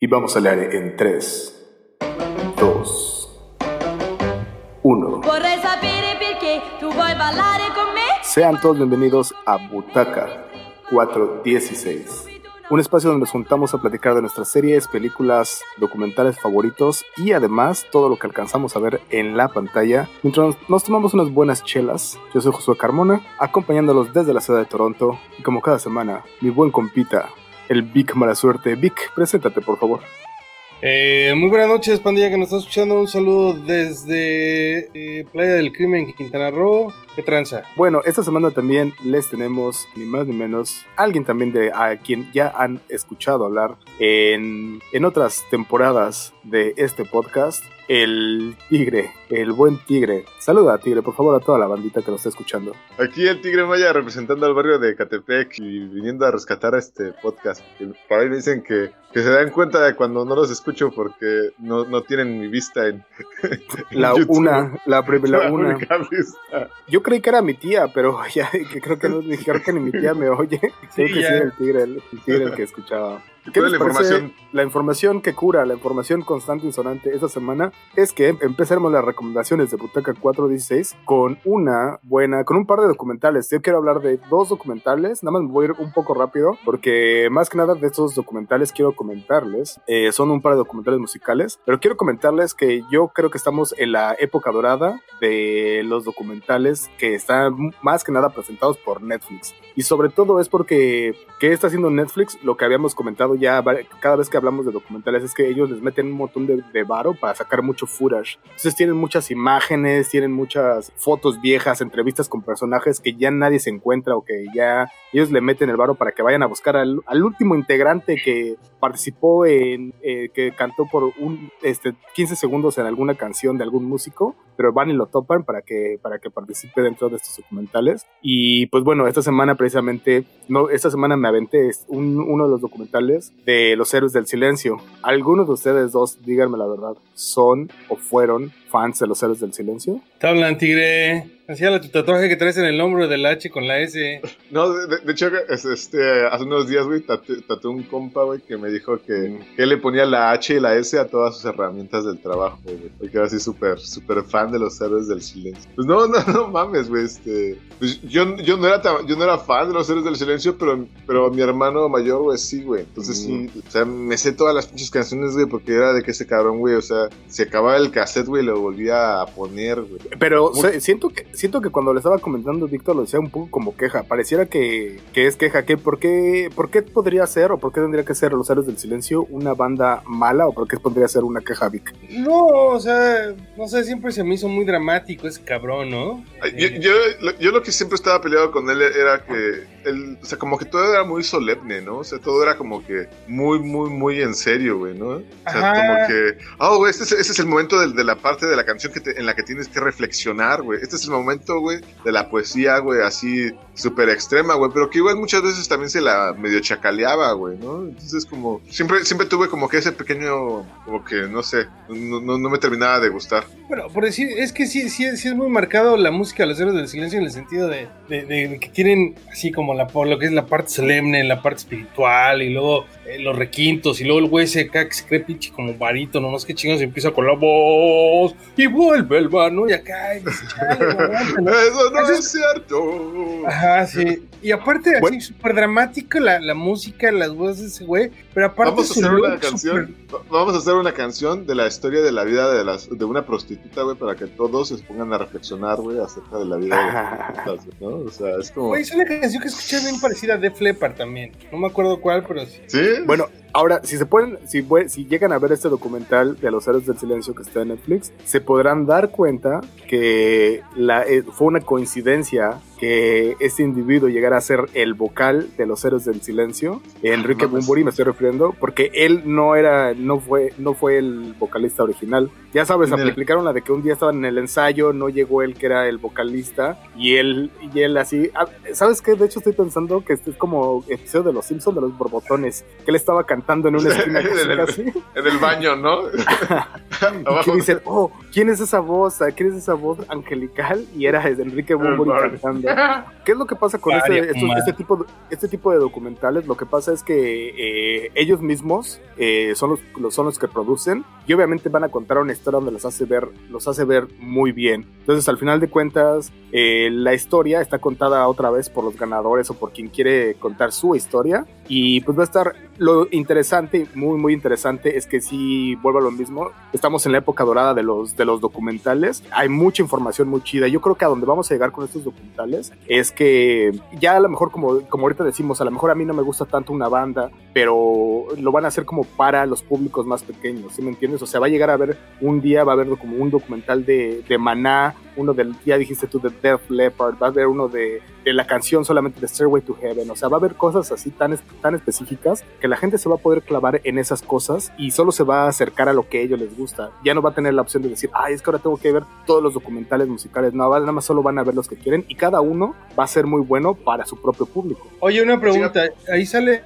Y vamos a leer en 3, 2, 1. Vorrei sapere perché tu vuoi ballare con me. Sean todos bienvenidos a Butaca 416, un espacio donde nos juntamos a platicar de nuestras series, películas, documentales favoritos y además todo lo que alcanzamos a ver en la pantalla mientras nos tomamos unas buenas chelas. Yo soy Josué Carmona, acompañándolos desde la ciudad de Toronto y como cada semana, mi buen compita, el Vic Mala Suerte. Vic, preséntate por favor. Eh, muy buenas noches, pandilla que nos está escuchando. Un saludo desde eh, Playa del Crimen, Quintana Roo. ¿Qué tranza? Bueno, esta semana también les tenemos, ni más ni menos, alguien también de a quien ya han escuchado hablar en, en otras temporadas de este podcast, el Tigre, el buen Tigre. Saluda, Tigre, por favor, a toda la bandita que lo está escuchando. Aquí el Tigre Maya representando al barrio de Catepec y viniendo a rescatar este podcast. Por ahí me dicen que, que se dan cuenta de cuando no los escucho porque no, no tienen mi vista en, en La YouTube. una, la, prim- la una. única vista. Yo creí que era mi tía, pero ya que creo que no dijeron que ni mi tía me oye. Creo que sí era el tigre, el, el tigre el que escuchaba. ¿Y ¿Qué les es la información? La información que cura, la información constante y sonante esta semana es que empezaremos las recomendaciones de Butaca 416 con una buena, con un par de documentales. Yo quiero hablar de dos documentales, nada más me voy a ir un poco rápido porque más que nada de estos documentales quiero comentarles, eh, son un par de documentales musicales, pero quiero comentarles que yo creo que estamos en la época dorada de los documentales que están más que nada presentados por Netflix. Y sobre todo es porque, ¿qué está haciendo Netflix? Lo que habíamos comentado ya cada vez que hablamos de documentales es que ellos les meten un montón de, de varo para sacar mucho footage. Entonces tienen muchas imágenes, tienen muchas fotos viejas, entrevistas con personajes que ya nadie se encuentra o que ya ellos le meten el varo para que vayan a buscar al, al último integrante que participó en, eh, que cantó por un, este, 15 segundos en alguna canción de algún músico, pero van y lo topan para que, para que participe dentro de estos documentales. Y pues bueno, esta semana precisamente, no, esta semana me aventé un- uno de los documentales de los héroes del silencio. Algunos de ustedes dos, díganme la verdad, son o fueron fans de los héroes del silencio. Te hablan, tigre. Hacía tu tatuaje que traes en el hombro del H con la S. No, de, de- de hecho, es- este, hace unos días, güey, tatué tatué un compa, güey, que me dijo que, que él le ponía la H y la S a todas sus herramientas del trabajo, güey. Porque era así súper, súper fan de los héroes del silencio. Pues no, no, no mames, güey, este... pues yo, yo, no era tan- yo no era fan de los héroes del silencio, pero, pero mi hermano mayor, güey, sí, güey. Entonces sí, o sea, me sé todas las pinches canciones, güey, porque era de que ese cabrón, güey, o sea, se acababa el cassette, güey, y lo volvía a poner, güey. Pero Muy- se- siento, que, siento que cuando le estaba comentando Víctor lo decía un poco como queja. Pareciera que, que es queja. Que ¿por, qué, ¿Por qué podría ser o por qué tendría que ser Los Héroes del Silencio una banda mala o por qué podría ser una queja, Vic? No, o sea, no sé, siempre se me hizo muy dramático ese cabrón, ¿no? Yo, Eh, yo, lo- yo lo que siempre estaba peleado con él era que, él, o sea, como que todo era muy solemne, ¿no? O sea, todo era como que muy, muy, muy en serio, güey, ¿no? O sea, Ajá. como que, oh, güey, este es, este es el momento del- de, la parte de la canción que en la que tienes que reflexionar, güey. Este es el momento, güey, de la poesía, güey, así súper extrema, güey, pero que igual muchas veces también se la medio chacaleaba, güey, ¿no? Entonces, como, siempre, siempre tuve como que ese pequeño, como que, no sé, no, no, no me terminaba de gustar. Bueno, por decir, es que sí, sí, sí es muy marcado la música de los héroes del silencio en el sentido de, de- de que tienen así como la, lo que es la parte solemne, la parte espiritual y luego eh, los requintos y luego el güey se, que se cree pinche como varito, no sé qué chingados y empieza con la voz y vuelve el mano y acá y dice. Eso no es cierto. Ajá, sí. Y aparte, Bueno. así súper dramático la, la música, las voces de ese güey. Pero aparte, Vamos a hacer una canción. va- Vamos a hacer una canción de la historia de la vida de las de una prostituta, güey, para que todos se pongan a reflexionar, güey, acerca de la vida de las prostitutas, ¿no? O sea, es como. Güey, es una canción que escuché bien parecida a Def Leppard también. No me acuerdo cuál, pero sí. ¿Sí? Bueno, ahora, si se pueden, si, si llegan a ver este documental de los héroes del silencio que está en Netflix, se podrán dar cuenta que la, eh, fue una coincidencia que este individuo llegara a ser el vocal de los héroes del silencio, Enrique. Bumburi me estoy refiriendo, porque él no era, no fue, no fue el vocalista original. Ya sabes, ¿Quién era? aplicaron la de que un día estaban en el ensayo, no llegó él que era el vocalista, y él, y él así, ah, ¿sabes qué? De hecho estoy pensando que este es como episodio de los Simpsons de los borbotones, que él estaba cantando en una esquina En el- casi. En el baño, ¿no? y que Abajo. dicen, oh, ¿quién es esa voz? ¿Quién es esa voz angelical? Y era Enrique Bunbury cantando. ¿Qué es lo que pasa con este, estos- este, tipo de, este tipo de documentales? Lo que pasa es que eh, ellos mismos eh, son, los, los- son los que producen y obviamente van a contar una historia donde los hace ver, los hace ver muy bien. Entonces, al final de cuentas, eh, la historia está contada otra vez por los ganadores o por quien quiere contar su historia. Y pues va a estar lo interesante, muy, muy interesante, es que si vuelvo a lo mismo, estamos en la época dorada de los, de los documentales. Hay mucha información muy chida. Yo creo que a donde vamos a llegar con estos documentales es que ya a lo mejor, como, como ahorita decimos, a lo mejor a mí no me gusta tanto una banda, pero lo van a hacer como para los públicos más pequeños, ¿sí me entiendes? O sea, va a llegar a ver un día, va a haber como un documental de, de Maná, uno del, ya dijiste tú, de Def Leppard, va a haber uno de, de la canción solamente de Stairway to Heaven, o sea, va a haber cosas así tan, tan específicas que la gente se va a poder clavar en esas cosas y solo se va a acercar a lo que a ellos les gusta. Ya no va a tener la opción de decir, ay, es que ahora tengo que ver todos los documentales musicales, no, nada más solo van a ver los que quieren y cada uno va a ser muy bueno para su propio público. Oye, una pregunta. Ahí sale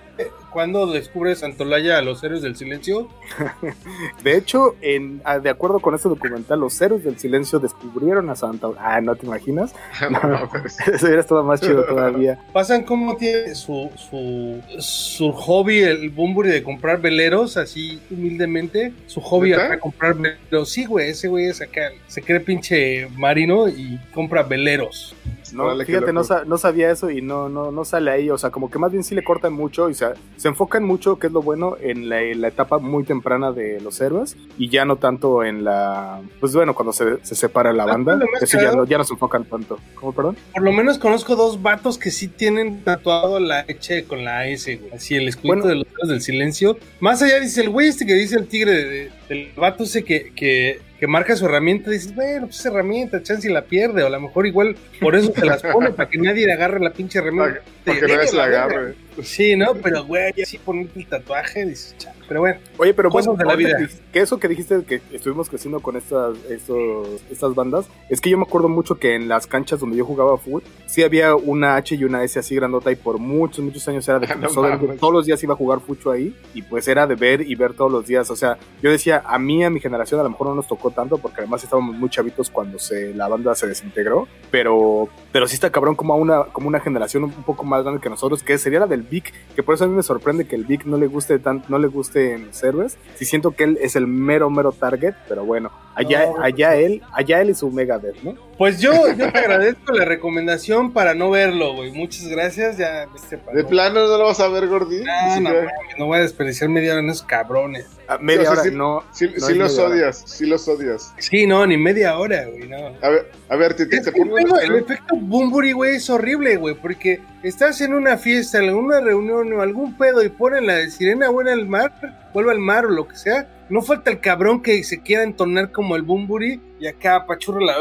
cuando descubre Santolaya a los héroes del silencio. De hecho, en, ah, de acuerdo con este documental, los héroes del silencio descubrieron a Santa. Ah, ¿no te imaginas? No mames. Eso hubiera estado más chido todavía. Pasan como tiene su, su, su hobby, el Bumburi, de comprar veleros, así humildemente. Su hobby acá comprar veleros. Sí, güey, ese güey es acá. Se cree pinche marino y compra veleros. No, Órale, qué fíjate, no, no sabía eso y no, no, no sale ahí. O sea, como que más bien sí le cortan mucho y se, se enfocan mucho, que es lo bueno, en la, en la etapa muy temprana de los héroes y ya no tanto en la. Pues bueno, cuando se, se separa la Ah, banda, eso ya no, ya no se enfocan tanto. ¿Cómo, perdón? Por lo menos conozco dos vatos que sí tienen tatuado la H con la S, güey. Así el Bueno. de los héroes del silencio. Más allá dice el güey este que dice el tigre de- de- del vato ese que, que, que marca su herramienta. Dices, bueno, pues esa herramienta, chance y la pierde. O a lo mejor igual por eso se las pone, para que nadie le agarre la pinche herramienta. Para que nadie se la agarre. Sí, ¿no? Pero, güey, así ponerte el tatuaje, dices, "Chale". Pero bueno, Oye, pero Cosas bueno, de la vida. Que, eso que dijiste que estuvimos creciendo con estas, estos, estas bandas, es que yo me acuerdo mucho que en las canchas donde yo jugaba fútbol, sí había una H y una S así grandota y por muchos, muchos años era de que No pues, todos los días iba a jugar fucho ahí y pues era de ver y ver todos los días. O sea, yo decía, a mí, a mi generación a lo mejor no nos tocó tanto porque además estábamos muy chavitos cuando se, la banda se desintegró, pero, pero sí está cabrón como a una, como una generación un poco más grande que nosotros, que sería la del Vic, que por eso a mí me sorprende que el Vic no le guste tan, no le guste en los héroes. Sí siento que él es el mero, mero target, pero bueno, allá, No, allá él, allá él y su Megadeth, ¿no? pues yo, yo te agradezco la recomendación para no verlo, güey. Muchas gracias. Ya, este, De no- plano no lo vas a ver, Gordy. No, Ni no, mames, no voy a desperdiciar media hora en esos cabrones. A media o sea, hora, sí- no. Sí, no sí los media hora. odias, sí los odias. Sí, no, ni media hora, güey, no. A ver, a ver, te, te, te el, efecto Bumburi, güey, es horrible, güey, porque estás en una fiesta, en una reunión o algún pedo y ponen la de sirena buena al mar, vuelve al mar o lo que sea. No falta el cabrón que se quiera entonar como el Bumburi y acá pachurra la.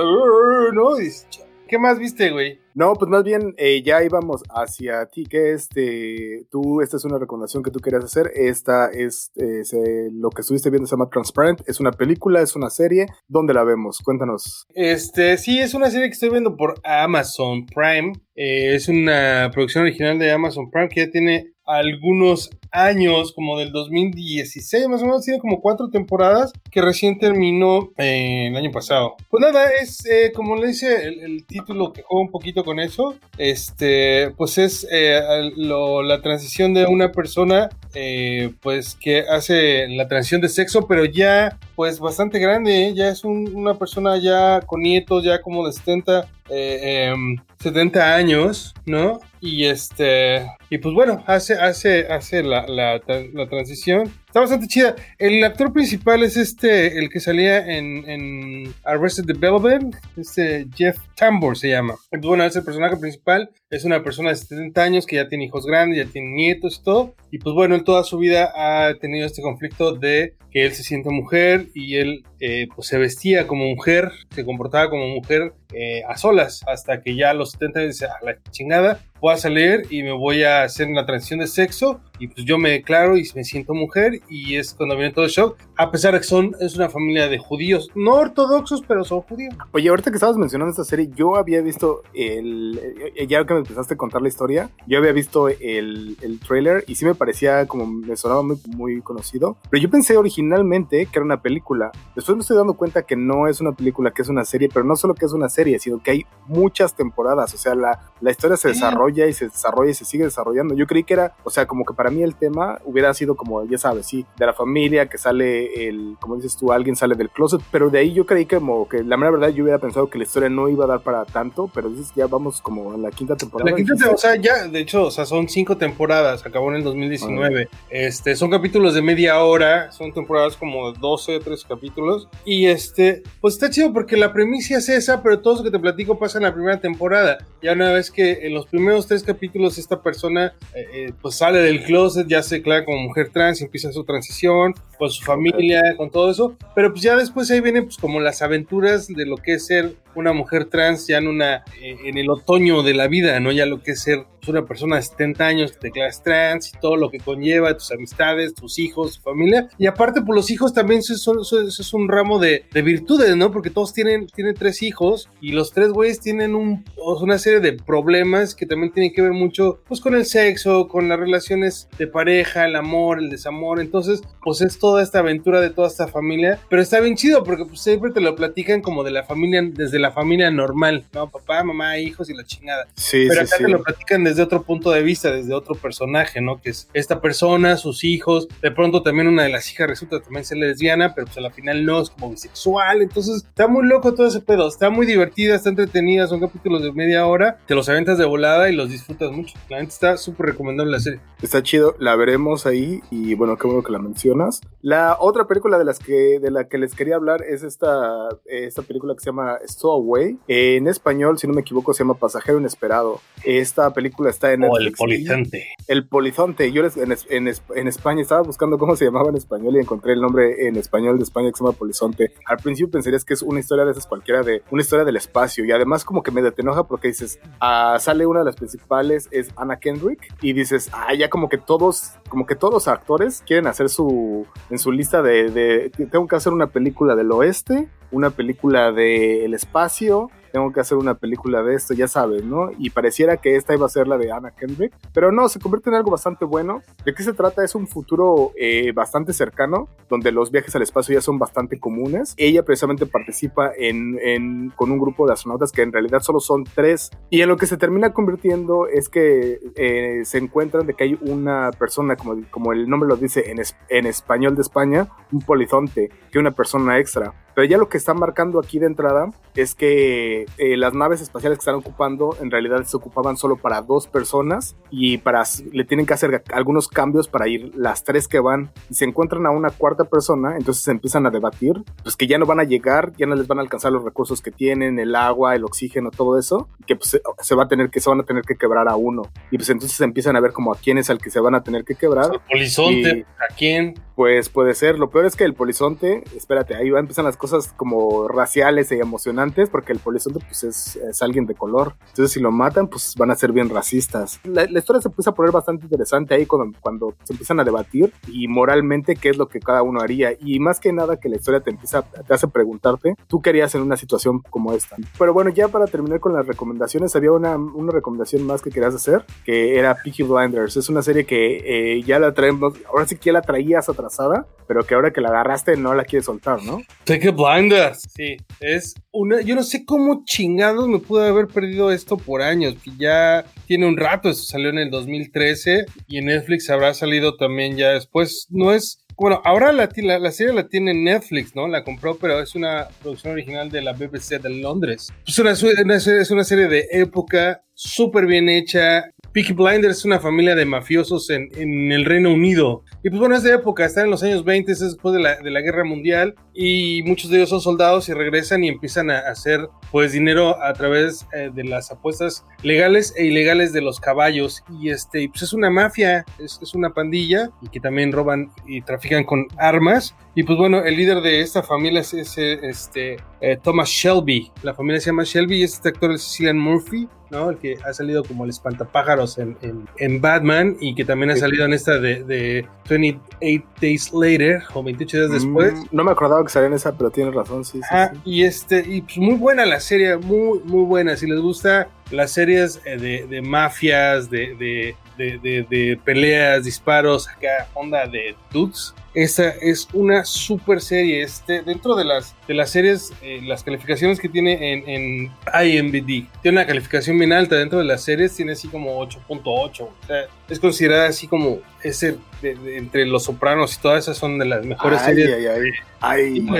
¿No? "Ch- ¿Qué más viste, güey? No, pues más bien eh, ya íbamos hacia ti, que este, tú, esta es una recomendación que tú querías hacer, esta es, eh, se- lo que estuviste viendo se llama Transparent, es una película, es una serie, ¿dónde la vemos? Cuéntanos. Este, sí, es una serie que estoy viendo por Amazon Prime. Eh, es una producción original de Amazon Prime que ya tiene algunos años, como del 2016 más o menos, tiene como cuatro temporadas que recién terminó eh, el año pasado. Pues nada, es eh, como le dice el, título que juega un poquito con eso, este, pues es eh, la transición de una persona eh, pues que hace la transición de sexo, pero ya pues bastante grande, ya es un- una persona ya con nietos, ya como de 70, eh, em, 70 años, ¿no? Y este, y pues bueno, hace, hace, hace la, la, la transición. Está bastante chida. El actor principal es este, el que salía en, en Arrested Development, este Jeff Tambor se llama. Entonces, bueno, es el personaje principal. Es una persona de 70 años que ya tiene hijos grandes, ya tiene nietos y todo. Y pues bueno, él toda su vida ha tenido este conflicto de que él se siente mujer y él eh, pues se vestía como mujer, se comportaba como mujer eh, a solas, hasta que ya a los 70 años dice, a la chingada, voy a salir y me voy a hacer una transición de sexo y pues yo me declaro y me siento mujer y es cuando viene todo el shock, a pesar de que son, es una familia de judíos, no ortodoxos, pero son judíos. Oye, ahorita que estabas mencionando esta serie, que yo había visto el. eh, Ya que me empezaste a contar la historia, yo había visto el, el trailer y sí me parecía como. Me sonaba muy, muy conocido. Pero yo pensé originalmente que era una película. Después me estoy dando cuenta que no es una película, que es una serie, pero no solo que es una serie, sino que hay muchas temporadas. O sea, la, la historia se desarrolla y se desarrolla y se sigue desarrollando. Yo creí que era, o sea, como que para mí el tema hubiera sido como, ya sabes, sí, de la familia, que sale el, como dices tú, alguien sale del closet, pero de ahí yo creí que como que la mera verdad yo hubiera pensado que la historia no iba a dar para tanto, pero dices que ya vamos como en la quinta temporada. La quinta, o sea, ya, de hecho, o sea, son cinco temporadas, acabó en el 2019. Este, son capítulos de media hora, son temporadas como 12, 13 capítulos. Y este, pues está chido porque la premisa es esa, pero todo lo que te platico pasa en la primera temporada. Ya una vez que en los primeros tres capítulos esta persona eh, eh, pues sale del closet, ya se declara como mujer trans, empieza su transición con su familia, con todo eso. Pero pues ya después ahí vienen pues como las aventuras de lo que es ser una mujer trans ya en una eh, en el otoño de la vida, ¿no? Ya lo que es ser una persona de 70 años que te declaras trans y todo lo que conlleva, tus amistades, tus hijos, tu familia. Y aparte, pues los hijos también eso es, eso un ramo de, de virtudes, ¿no? Porque todos tienen, tienen tres hijos y los tres güeyes tienen un, una serie de problemas que también tienen que ver mucho pues con el sexo, con las relaciones de pareja, el amor, el desamor. Entonces, pues es toda esta aventura de toda esta familia. Pero está bien chido porque pues, siempre te lo platican como de la familia, desde la familia normal, ¿no? Papá, mamá, hijos y la chingada. Sí, Pero sí, acá sí. te lo platican desde otro punto de vista, desde otro personaje, ¿no? Que es esta persona, sus hijos. De pronto también una de las hijas resulta también ser lesbiana, pero pues a la final no es como bisexual. Entonces está muy loco todo ese pedo. Está muy divertida, está entretenida. Son capítulos de media hora. Te los aventas de volada y los disfrutas mucho. La gente está súper recomendable la serie. Está chido, la veremos ahí y bueno, qué bueno que la mencionas. La otra película de las que de la que les quería hablar es esta esta película que se llama Stowaway. En español, si no me equivoco, se llama Pasajero inesperado. Esta película está en O el Netflix. polizante. El polizonte. Yo en, es- en es- en España estaba buscando cómo se llamaba en español y encontré el nombre en español de España que se llama polizonte. Al principio pensarías que es una historia de esas cualquiera de una historia del espacio y además como que me te enoja porque dices, ah, sale una de las principales es Anna Kendrick y dices, ah, ya como que todos, como que todos los actores quieren hacer su en su lista de, de tengo que hacer una película del oeste, una película del espacio tengo que hacer una película de esto, ya sabes, ¿no? Y pareciera que esta iba a ser la de Anna Kendrick, pero no, se convierte en algo bastante bueno. ¿De qué se trata? Es un futuro eh, bastante cercano, donde los viajes al espacio ya son bastante comunes. Ella precisamente participa en, con un grupo de astronautas que en realidad solo son tres, y en lo que se termina convirtiendo es que eh, se encuentran de que hay una persona, como, como el nombre lo dice en, en español de España, un polizonte, que una persona extra. Pero ya lo que están marcando aquí de entrada es que eh, las naves espaciales que están ocupando en realidad se ocupaban solo para dos personas y para le tienen que hacer algunos cambios para ir las tres que van y se encuentran a una cuarta persona, entonces se empiezan a debatir, pues que ya no van a llegar, ya no les van a alcanzar los recursos que tienen, el agua, el oxígeno, todo eso, que pues se, va a tener que se van a tener que quebrar a uno y pues entonces empiezan a ver como a quién es al que se van a tener que quebrar. El polizonte, Y- ¿a quién? Pues puede ser. Lo peor es que el polizonte, espérate, ahí va, empiezan las cosas como raciales y emocionantes, porque el polizonte pues es, es alguien de color. Entonces si lo matan, pues van a ser bien racistas. La, historia se empieza a poner bastante interesante ahí cuando, cuando se empiezan a debatir y moralmente qué es lo que cada uno haría. Y más que nada que la historia te empieza, te hace preguntarte, ¿tú qué harías en una situación como esta? Pero bueno, ya para terminar con las recomendaciones, había una, una recomendación más que querías hacer, que era Peaky Blinders. Es una serie que eh, ya la traemos, ahora sí que la traías atrasada, pero que ahora que la agarraste no la quieres soltar, ¿no? Take Blinders. Sí, es una. Yo no sé cómo chingados me pude haber perdido esto por años. que Ya tiene un rato, eso salió en el 2013 y en Netflix habrá salido también ya después. No es. Bueno, ahora la, ti- la, la serie la tiene Netflix, ¿no? La compró, pero es una producción original de la BBC de Londres. Es una, su- una serie, es una serie de época súper bien hecha. Peaky Blinders es una familia de mafiosos en, el Reino Unido. Y pues bueno, es de época, está en los años 20, es después de la, Guerra Mundial. Y muchos de ellos son soldados y regresan y empiezan a hacer pues dinero a través eh, de las apuestas legales e ilegales de los caballos. Y este, pues es una mafia, es, es una pandilla y que también roban y trafican con armas. Y pues bueno, el líder de esta familia es ese, este, eh, Thomas Shelby. La familia se llama Shelby y es este actor de Cecilian Murphy, ¿no? El que ha salido como el espantapájaros en, en, en Batman y que también ha salido en esta de, de 28 Days Later o 28 días después. Mm, no me acordaba que salía en esa, pero tienes razón, sí, sí. y este, y pues muy buena la serie, muy, muy buena. Si les gusta las series eh, de, de mafias, de, de, de, de- de peleas, disparos, acá, onda de dudes. Esta es una super serie. Este, dentro de las, de las series, eh, las calificaciones que tiene en, en IMBD, tiene una calificación bien alta. Dentro de las series tiene así como 8.8. O sea, es considerada así como ese de- de- entre los sopranos y todas esas son de las mejores Ay, series. ay, ay. Ay, no,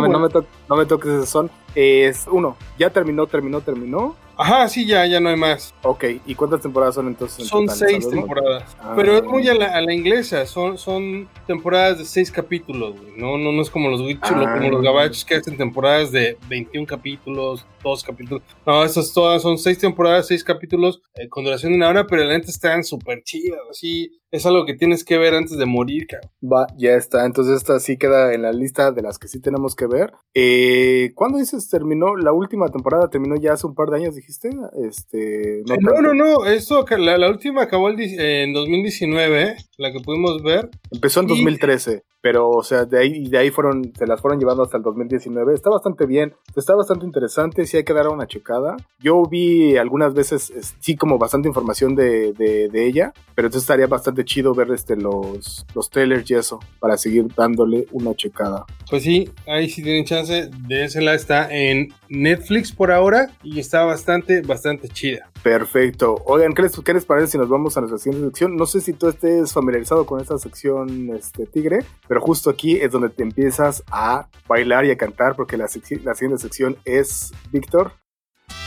me- no me toques ese son. Es uno, ya terminó, terminó, terminó. Ajá, sí, ya, ya no hay más. Ok, ¿y cuántas temporadas son entonces? en Son total, seis temporadas. Ah. Pero es muy a la, a la inglesa. Son, son temporadas de seis capítulos, güey. No, no, no es como los, Witch- Ah. como los gabachos que hacen temporadas de 21 capítulos, dos capítulos. No, estas todas son seis temporadas, seis capítulos eh, con duración de una hora, pero la neta están súper chidas. Así es algo que tienes que ver antes de morir, cabrón. Va, ya está. Entonces esta sí queda en la lista de las que sí tenemos que ver. Eh, ¿Cuándo dices terminó? La última temporada terminó ya hace un par de años, dijiste. Este, No, tanto. no, no. Esto, ca- la, la última acabó el en 2019, la que pudimos ver. Empezó en Y- 2013, pero o sea, de ahí, de ahí fueron, se las fueron llevando hasta el 2019. Está bastante bien, está bastante interesante, sí hay que dar una checada. Yo vi algunas veces, es- sí, como bastante información de, de, de ella, pero entonces estaría bastante chido ver este, los, los trailers y eso, para seguir dándole una checada. Pues sí, ahí sí tienen chance. Désela, está en Netflix por ahora y está bastante, bastante chida. Perfecto. Oigan, ¿qué les, qué les parece si nos vamos a nuestra siguiente sección? No sé si tú estés familiarizado con esta sección, este Tigre, pero justo aquí es donde te empiezas a bailar y a cantar, porque la, siguiente sección es Víctor.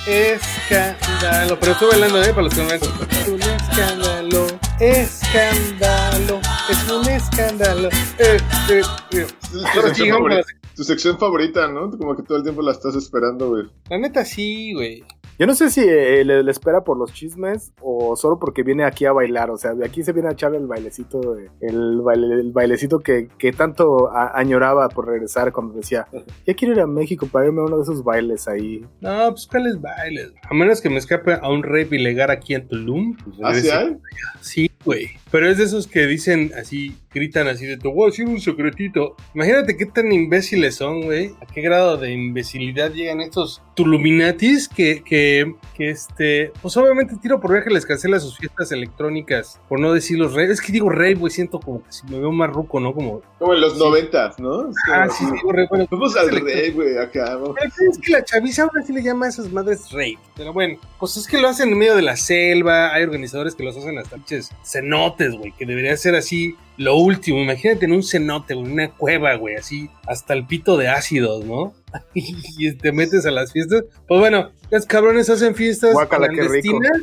Escándalo. Pero estoy bailando, ¿eh? Para los que no ven. Es un escándalo. Escándalo. Es un escándalo. Eh, eh, eh. Tu sección, a la favorita, tu sección favorita, ¿no? Como que todo el tiempo la estás esperando, güey. La neta sí, güey. Yo no sé si eh, le, le espera por los chismes o solo porque viene aquí a bailar. O sea, de aquí se viene a echar el bailecito, de- el, baile- el bailecito que, que tanto a- añoraba por regresar cuando decía, ya quiero ir a México para irme a uno de esos bailes ahí. No, pues cuáles bailes. A menos que me escape a un rape ilegal aquí en Tulum. pues, ¿Ah, sí hay? Sí, güey. Pero es de esos que dicen así, gritan así de te voy a decir un secretito. Imagínate qué tan imbéciles son, güey. A qué grado de imbecilidad llegan estos tuluminatis que, que, que este, pues obviamente tiro por viaje les cancela sus fiestas electrónicas. Por no decir los rey. Es que digo rey, güey, siento como que si me veo más ruco, ¿no? Como. Como en los noventas, ¿no? Ah, sí, digo rey. Bueno, Vamos al rey, güey, acá. vamos. pero es que la chaviza ahora sí le llama a esas madres rape. Pero bueno, pues es que lo hacen en medio de la selva. Hay organizadores que los hacen hasta pinches cenotes, güey. Que debería ser así lo último. Imagínate en un cenote, güey, una cueva, güey, así hasta el pito de ácidos, ¿no? y te metes a las fiestas. Pues bueno, los cabrones hacen fiestas rico. clandestinas,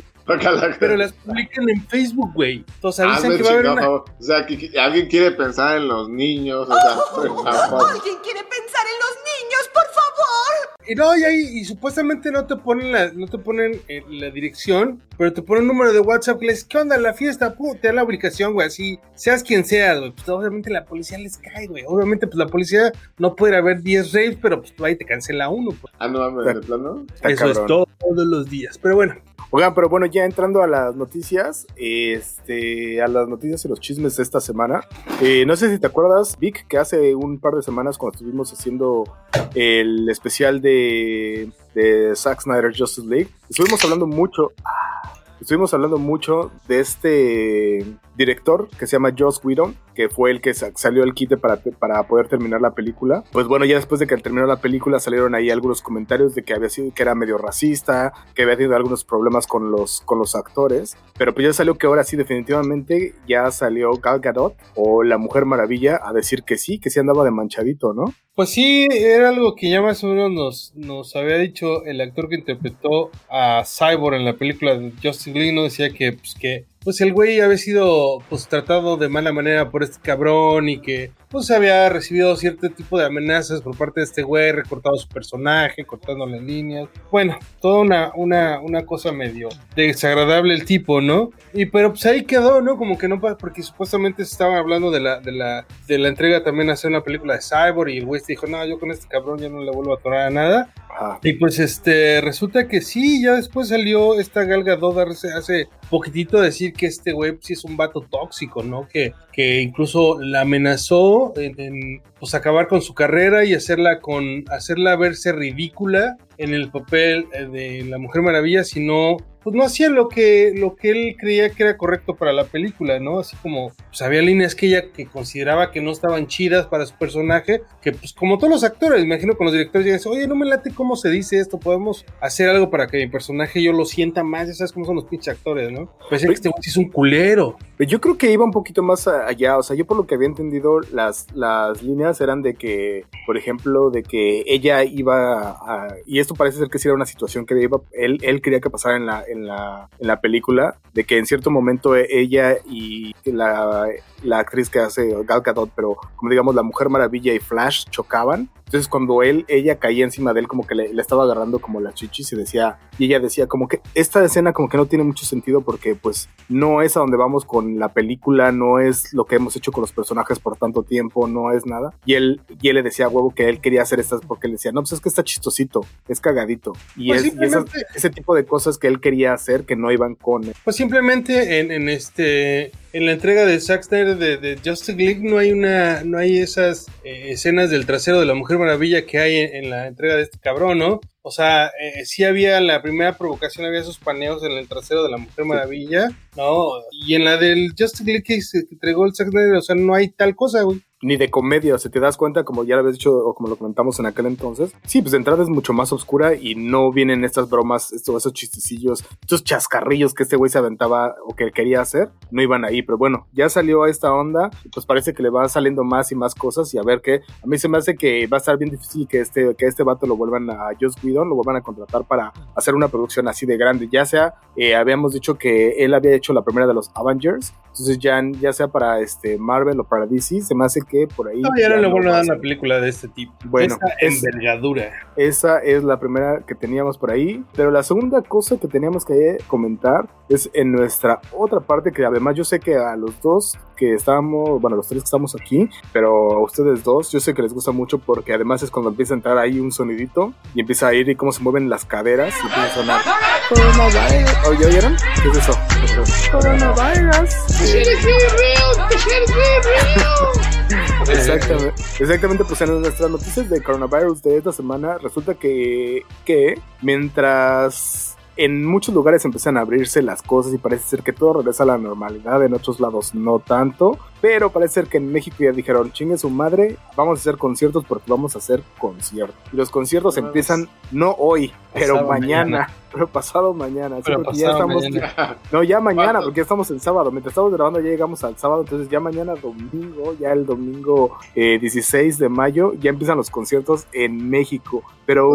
pero las publican en Facebook, güey. Entonces avisan Hazme que va a haber una. O sea, que, que alguien quiere pensar en los niños, o sea, por favor. ¿Alguien quiere pensar en los niños, por favor? Y no, y ahí, y supuestamente no te ponen la, no te ponen eh, la dirección, pero te ponen un número de WhatsApp que les, ¿qué onda la fiesta? Pum, te da la ubicación, güey, así, seas quien seas, güey. Pues obviamente la policía les cae, güey. Obviamente, pues la policía no puede haber 10 raves, pero pues ahí te cancela uno. pues. Ah, no mames, de plano. Eso es todo, todos los días. Pero bueno, Oigan, pero bueno, ya entrando a las noticias, este, a las noticias y los chismes de esta semana. eh, no sé si te acuerdas, Vic, que hace un par de semanas cuando estuvimos haciendo el especial de, de Zack Snyder Justice League, estuvimos hablando mucho. Estuvimos hablando mucho de este director que se llama Joss Whedon, que fue el que sa- salió el kit para, para poder terminar la película. Pues bueno, ya después de que terminó la película salieron ahí algunos comentarios de que había sido que era medio racista, que había tenido algunos problemas con los con los actores, pero pues ya salió que ahora sí definitivamente ya salió Gal Gadot o la Mujer Maravilla a decir que sí, que sí andaba de manchadito, ¿no? pues sí, era algo que ya más o menos nos, nos había dicho el actor que interpretó a Cyborg en la película de Justice Justin Lin no decía que, pues, que pues el güey había sido pues tratado de mala manera por este cabrón y que pues había recibido cierto tipo de amenazas por parte de este güey, recortado su personaje, cortándole líneas. Bueno, toda una, una, una cosa medio desagradable el tipo, ¿no? Y pero pues ahí quedó, ¿no? Como que no porque supuestamente se estaban hablando de la, de la, de la entrega también a hacer una película de Cyborg y el güey dijo, no, yo con este cabrón ya no le vuelvo a atorar a nada. Y pues este, resulta que sí, ya después salió esta Galga hace, hace poquitito decir que este güey sí es un vato tóxico, ¿no? Que, que incluso la amenazó en, pues acabar con su carrera y hacerla con hacerla verse ridícula en el papel eh, de la Mujer Maravilla, sino pues no hacía lo que, lo que él creía que era correcto para la película, ¿no? Así como, pues había líneas que ella que consideraba que no estaban chidas para su personaje, que pues como todos los actores, imagino con los directores llegan oye, no me late cómo se dice esto, podemos hacer algo para que mi personaje yo lo sienta más, ya sabes cómo son los pinches actores, ¿no? Pues que este es un culero. Yo creo que iba un poquito más allá, o sea, yo por lo que había entendido, las, las líneas eran de que, por ejemplo, de que ella iba a, y esto parece ser que sí era una situación que iba, él, él quería que pasara en la, en la, en la película, de que en cierto momento ella y la, la actriz que hace Gal Gadot, pero como digamos la Mujer Maravilla y Flash chocaban entonces cuando él, ella caía encima de él, como que le, estaba agarrando como las chichis y decía, y ella decía como que esta escena como que no tiene mucho sentido porque pues no es a donde vamos con la película, no es lo que hemos hecho con los personajes por tanto tiempo, no es nada. Y él, y él le decía a huevo que él quería hacer estas porque él decía, no, pues es que está chistosito, es cagadito. Y pues es ese tipo de cosas que él quería hacer que no iban con él. Pues simplemente en, en este en la entrega de Zack Snyder de, de Justice League no hay una no hay esas eh, escenas del trasero de la Mujer Maravilla que hay en, la entrega de este cabrón, ¿no? O sea, eh, sí había la primera provocación, había esos paneos en el trasero de la Mujer Maravilla, ¿no? Y en la del Justice League que se entregó el Zack Snyder, o sea, no hay tal cosa, güey ni de comedia, o sea, te das cuenta, como ya lo habías dicho o como lo comentamos en aquel entonces, sí, pues de entrada es mucho más oscura y no vienen estas bromas, estos, esos chistecillos, estos chascarrillos que este güey se aventaba o que quería hacer, no iban ahí, pero bueno, ya salió a esta onda, pues parece que le va saliendo más y más cosas y a ver qué, a mí se me hace que va a estar bien difícil que este, que este vato lo vuelvan a Joss Whedon, lo vuelvan a contratar para hacer una producción así de grande, ya sea, eh, habíamos dicho que él había hecho la primera de los Avengers, entonces ya, ya sea para este Marvel o para DC, se me hace que por ahí. No, ya, no le vuelvo a dar una película de este tipo. Bueno, esa envergadura. Esa es la primera que teníamos por ahí. Pero la segunda cosa que teníamos que comentar es en nuestra otra parte, que además yo sé que a los dos que estamos, bueno, los tres que estamos aquí, pero a ustedes dos, yo sé que les gusta mucho porque además es cuando empieza a entrar ahí un sonidito y empieza a ir y cómo se mueven las caderas y empieza a sonar. Coronavirus. ¿Oye, oyeron? ¿Qué es eso? Coronavirus. Exactamente, exactamente, pues en nuestras noticias de coronavirus de esta semana resulta que, que mientras en muchos lugares empiezan a abrirse las cosas y parece ser que todo regresa a la normalidad, en otros lados no tanto, pero parece ser que en México ya dijeron, chingue su madre, vamos a hacer conciertos porque vamos a hacer conciertos. Y los conciertos empiezan no hoy, pero mañana pero pasado mañana. ya estamos, No, ya mañana, porque ya estamos en sábado. Mientras estamos grabando, ya llegamos al sábado. Entonces, ya mañana, domingo, ya el domingo 16 eh, de mayo, ya empiezan los conciertos en México. Pero,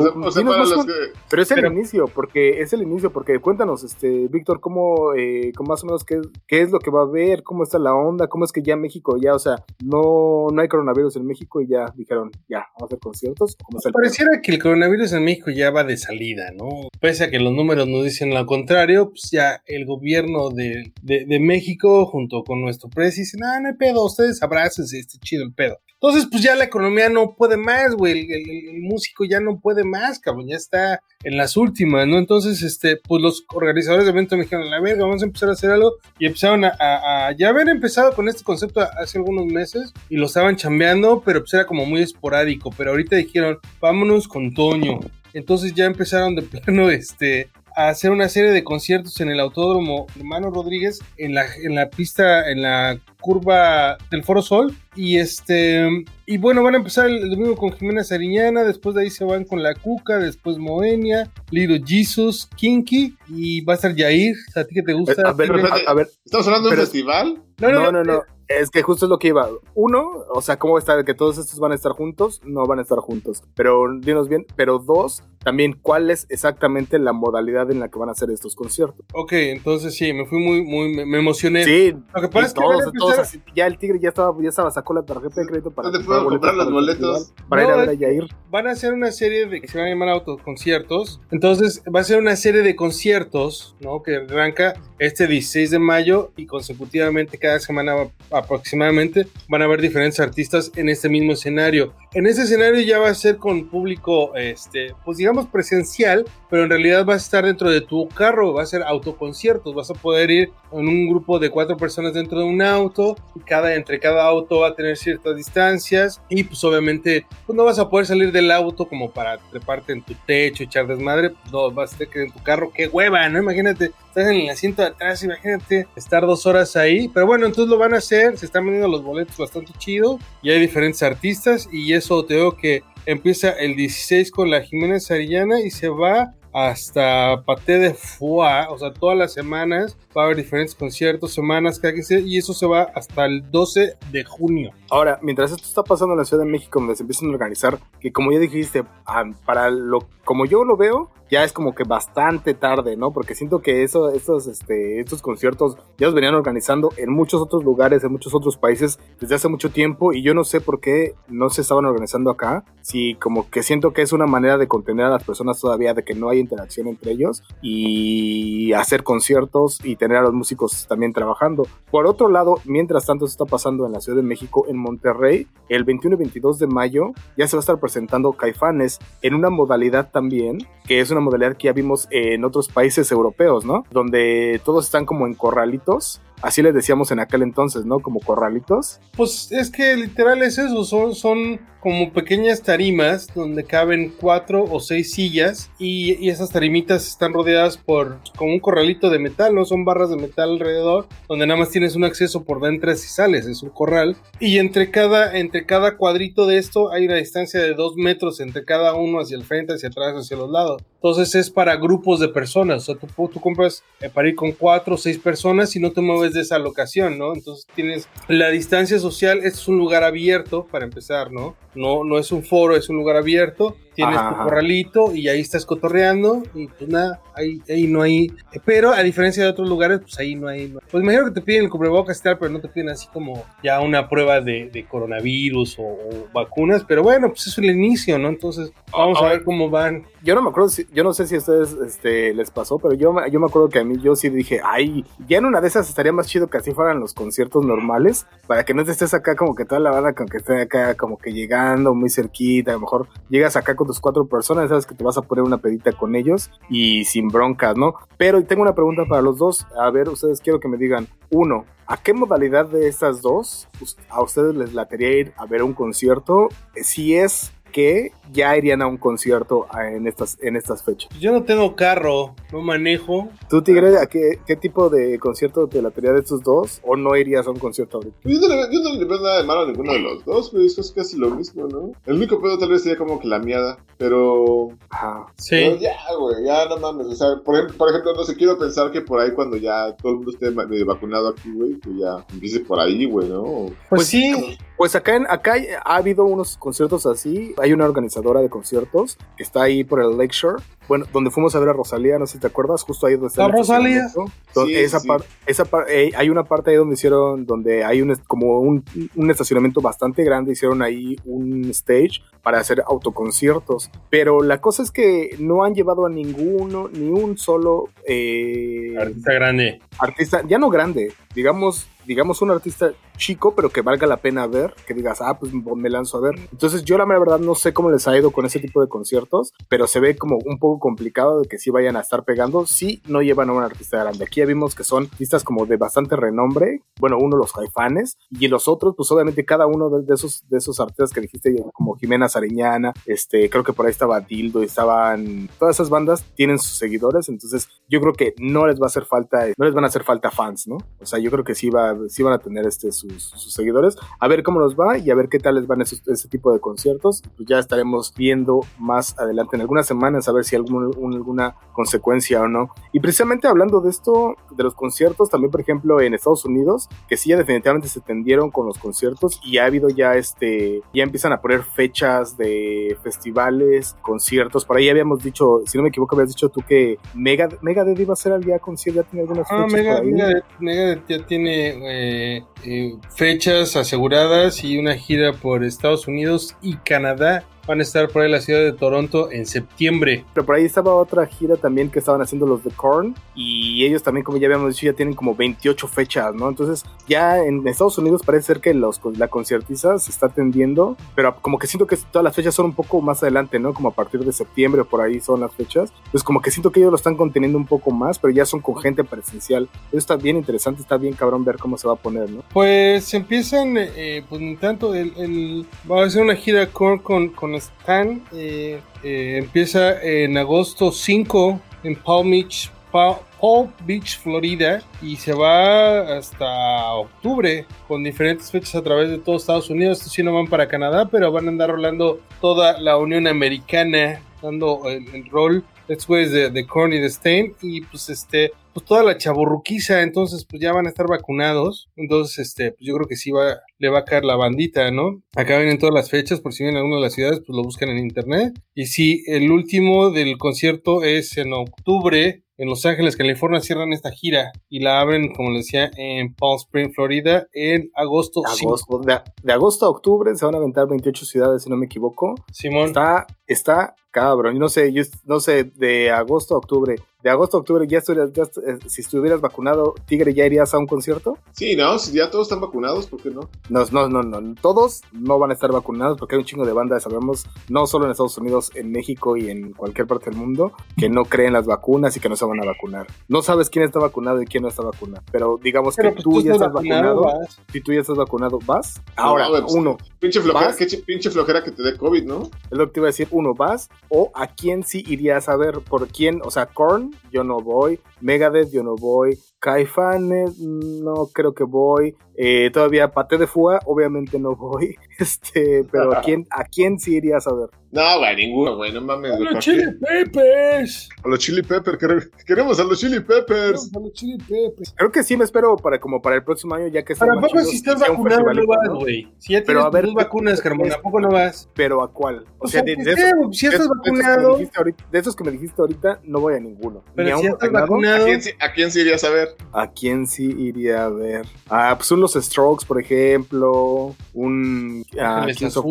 pero es el inicio, porque es el inicio, porque cuéntanos, este, Víctor, cómo, eh, más o menos qué, qué es lo que va a haber, cómo está la onda, cómo es que ya México, ya, o sea, no, no hay coronavirus en México y ya dijeron, ya, vamos a hacer conciertos. Pareciera que el coronavirus en México ya va de salida, ¿no? Pese a que los números nos dicen lo contrario, pues ya el gobierno de, México junto con nuestro presidente dicen, ah, no hay pedo, ustedes abrácense, este chido el pedo. Entonces, pues ya la economía no puede más, güey, el, músico ya no puede más, cabrón, ya está en las últimas, ¿no? Entonces, este, pues los organizadores de eventos me dijeron, la verga, vamos a empezar a hacer algo, y empezaron a, ya haber empezado con este concepto hace algunos meses, y lo estaban chambeando, pero pues era como muy esporádico, pero ahorita dijeron, vámonos con Toño, entonces ya empezaron de plano este, a hacer una serie de conciertos en el Autódromo Hermano Rodríguez en la, en la pista, en la curva del Foro Sol. Y este y bueno, van a empezar el domingo con Jimena Sariñana, después de ahí se van con La Cuca, después Moenia, Lido Jesus, Kinky y va a estar Jair. ¿A ti que te gusta? A ver, a, a ver, ¿Estamos hablando de un festival? no, no, no, no, no, no. Es que justo es lo que iba. Uno, o sea, ¿cómo está? Que todos estos van a estar juntos, no van a estar juntos. Pero dinos bien. Pero dos, también, ¿cuál es exactamente la modalidad en la que van a hacer estos conciertos? Ok, entonces sí, me fui muy, muy, me, me emocioné. Sí, Lo que pasa es que van a todos, empezar- así. Ya el tigre ya estaba, ya estaba, sacó la tarjeta de crédito para ¿Dónde puedo comprar los boletos? Para ir a No, ver a Yair. van a hacer una serie de que se van a llamar autoconciertos. Entonces va a ser una serie de conciertos, ¿no? Que arranca este 16 de mayo y consecutivamente cada semana aproximadamente van a haber diferentes artistas en este mismo escenario. En ese escenario ya va a ser con público, este, pues digamos presencial, pero en realidad va a estar dentro de tu carro, va a ser autoconciertos, vas a poder ir en un grupo de cuatro personas dentro de un auto, y cada, entre cada auto va a tener ciertas distancias y pues obviamente pues no vas a poder salir del auto como para treparte en tu techo, echar desmadre, pues, no, vas a tener que ir en tu carro, qué hueva, ¿no? Imagínate, estás en el asiento de atrás, imagínate estar dos horas ahí, pero bueno, entonces lo van a hacer, se están vendiendo los boletos bastante chido y hay diferentes artistas y eso te digo que empieza el 16 con la Jiménez Arillana y se va hasta Paté de Foix, o sea, todas las semanas va a haber diferentes conciertos, semanas, cada 15 y eso se va hasta el 12 de junio. Ahora, mientras esto está pasando en la Ciudad de México, donde se empiezan a organizar, que como ya dijiste, ah, para lo, como yo lo veo, ya es como que bastante tarde, ¿no? Porque siento que eso, estos, este, estos conciertos ya los venían organizando en muchos otros lugares, en muchos otros países desde hace mucho tiempo y yo no sé por qué no se estaban organizando acá. Si como que siento que es una manera de contener a las personas todavía, de que no hay interacción entre ellos y hacer conciertos y tener a los músicos también trabajando. Por otro lado, mientras tanto esto está pasando en la Ciudad de México, en Monterrey, el 21 y 22 de mayo ya se va a estar presentando Caifanes en una modalidad también, que es una modalidad que ya vimos en otros países europeos, ¿no? Donde todos están como en corralitos. Así les decíamos en aquel entonces, ¿no? Como corralitos. Pues es que literal es eso, son, son como pequeñas tarimas donde caben cuatro o seis sillas y, y esas tarimitas están rodeadas por como un corralito de metal, ¿no? Son barras de metal alrededor donde nada más tienes un acceso por dentro y sales, es un corral. Y entre cada, entre cada cuadrito de esto hay una distancia de dos metros entre cada uno hacia el frente, hacia atrás, hacia los lados. Entonces es para grupos de personas, o sea, tú, tú compras eh, para ir con cuatro o seis personas y no te mueves de esa locación, ¿no? Entonces tienes la distancia social, este es un lugar abierto para empezar, ¿no? No, no es un foro, es un lugar abierto. Tienes Ajá, tu ajá. corralito y ahí estás cotorreando y pues nada, ahí, ahí no hay. Pero a diferencia de otros lugares, pues ahí no hay. no- Pues imagino que te piden el cubrebocas y tal, pero no te piden así como ya una prueba de, de coronavirus o, o vacunas. Pero bueno, pues es el inicio, ¿no? Entonces vamos a ver cómo van. Yo no me acuerdo, si, yo no sé si a ustedes este, les pasó, pero yo, yo me acuerdo que a mí yo sí dije, ay, ya en una de esas estaría más chido que así fueran los conciertos normales, para que no te estés acá como que toda la banda con que esté acá como que llegando muy cerquita, a lo mejor llegas acá con tus cuatro personas, sabes que te vas a poner una pedita con ellos y sin broncas, ¿no? Pero tengo una pregunta para los dos, a ver, ustedes quiero que me digan, uno, ¿a qué modalidad de estas dos a ustedes les latería ir a ver un concierto? Si es que ya irían a un concierto ah, en estas, en estas fechas. Yo no tengo carro, no manejo. ¿Tú, Tigre, a qué, qué tipo de concierto te latería de estos dos? ¿O no irías a un concierto ahorita? Yo no, le, yo no le veo nada de malo a ninguno de los dos, güey. Eso es casi lo mismo, ¿no? El único pedo tal vez sería como que la miada, pero. Ajá. pero Sí. ya, güey, ya no mames. O sea, por ejemplo, por ejemplo, no sé, quiero pensar que por ahí cuando ya todo el mundo esté medio vacunado aquí, güey, que ya empiece por ahí, güey, ¿no? Pues, Pues, sí. Pues acá, en, acá ha habido unos conciertos así. Hay una organizadora de conciertos que está ahí por el Lakeshore. Bueno, donde fuimos a ver a Rosalía, no sé si te acuerdas, justo ahí donde está ¿A el Rosalía? Donde Sí, esa sí. par- esa par- eh, hay una parte ahí donde hicieron, donde hay un, como un, un estacionamiento bastante grande, hicieron ahí un stage para hacer autoconciertos. Pero la cosa es que no han llevado a ninguno, ni un solo eh, Artista grande. Artista, ya no grande, digamos, digamos un artista chico, pero que valga la pena ver, que digas, ah, pues me lanzo a ver. Entonces yo la verdad no sé cómo les ha ido con ese tipo de conciertos, pero se ve como un poco complicado de que sí vayan a estar pegando si no llevan a un artista grande. Aquí ya vimos que son artistas como de bastante renombre. Bueno, uno los Caifanes y los otros, pues obviamente cada uno de, esos, de esos artistas que dijiste, como Jimena Sariñana, este, creo que por ahí estaba Dildo, estaban, todas esas bandas tienen sus seguidores, entonces yo creo que no les va a hacer falta, no les van a hacer falta fans, ¿no? O sea, yo creo que sí, va, sí van a tener este, sus, sus seguidores, a ver cómo nos va y a ver qué tal les van esos, ese tipo de conciertos, pues ya estaremos viendo más adelante en algunas semanas a ver si hay alguna consecuencia o no. Y precisamente hablando de esto, de los conciertos, también por ejemplo en Estados Unidos, que sí ya definitivamente se tendieron con los conciertos y ha habido ya este, ya empiezan a poner fechas de festivales, conciertos, por ahí habíamos dicho, si no me equivoco, habías dicho tú que Mega, Megadeth iba a ser al día concierto, ya tiene algunas ah, Megadeth, ya tiene eh, eh, fechas aseguradas y una gira por Estados Unidos y Canadá van a estar por ahí en la ciudad de Toronto en septiembre. Pero por ahí estaba otra gira también que estaban haciendo los de Korn y ellos también, como ya habíamos dicho, ya tienen como 28 fechas, ¿no? Entonces ya en Estados Unidos parece ser que los, la conciertiza se está atendiendo, pero como que siento que todas las fechas son un poco más adelante, ¿no? Como a partir de septiembre o por ahí son las fechas. Entonces como que siento que ellos lo están conteniendo un poco más, pero ya son con gente presencial. Eso está bien interesante, está bien cabrón ver cómo se va a poner, ¿no? Pues empiezan, eh, pues tanto el, el, va a ser una gira Korn con, con están. Eh, eh, empieza en agosto 5 en Palm Beach, Palm Beach, Florida, y se va hasta octubre con diferentes fechas a través de todo Estados Unidos. Estos sí no van para Canadá, pero van a andar rolando toda la Unión Americana, dando el, rol. Después de, de Korn y de Stain, y pues este, pues toda la chaburruquiza, entonces pues ya van a estar vacunados, entonces este, pues yo creo que sí va, le va a caer la bandita, ¿no? Acá vienen todas las fechas, por si vienen a alguna de las ciudades, pues lo buscan en internet. Y sí, el último del concierto es en octubre, en Los Ángeles, California, cierran esta gira y la abren, como les decía, en Palm Springs, Florida, en agosto. agosto de, agosto a octubre se van a aventar 28 ciudades, si no me equivoco. Simón. Está, está cabrón. No sé, yo no sé, de agosto a octubre de agosto a octubre ya, eh, si estuvieras vacunado, Tigre, ¿ya irías a un concierto? Sí, no, si ya todos están vacunados, ¿por qué no? No, no, no, no, todos no van a estar vacunados porque hay un chingo de bandas, sabemos, no solo en Estados Unidos, en México y en cualquier parte del mundo, que no creen las vacunas y que no se van a vacunar. No sabes quién está vacunado y quién no está vacunado, pero digamos que pues tú, ya estás vacunado, si tú ya estás vacunado, ¿vas? Ahora, pues, uno. Pinche flojera, pinche flojera que te dé COVID, ¿no? Es lo que te iba a decir, uno, ¿vas? O a quién sí irías a ver, por quién, o sea, Korn, yo no voy, Megadeth, yo no voy, Caifanes, no creo que voy. Eh, todavía Pate de Fuga, obviamente no voy. Este, pero ¿a quién, ¿a quién sí irías a ver? No, güey, ninguno, güey, no mames. A los Chili Peppers. A los Chili Peppers, queremos a los Chili Peppers. A los Chili Peppers. Creo que sí me espero para como para el próximo año, ya que Para poco si estás vacunado no vas, güey. Si ya pero a ver, dos vacunas, Carmona, ¿a poco no vas? Pero ¿a cuál? O, sea, de, esos, si estás vacunado. De esos, que me dijiste ahorita, no voy a ninguno. Pero si estás vacunado. ¿A quién, sí irías a ver? ¿A quién sí iría a ver? Ah, pues unos Strokes, por ejemplo. Un. Uh, Kings, of,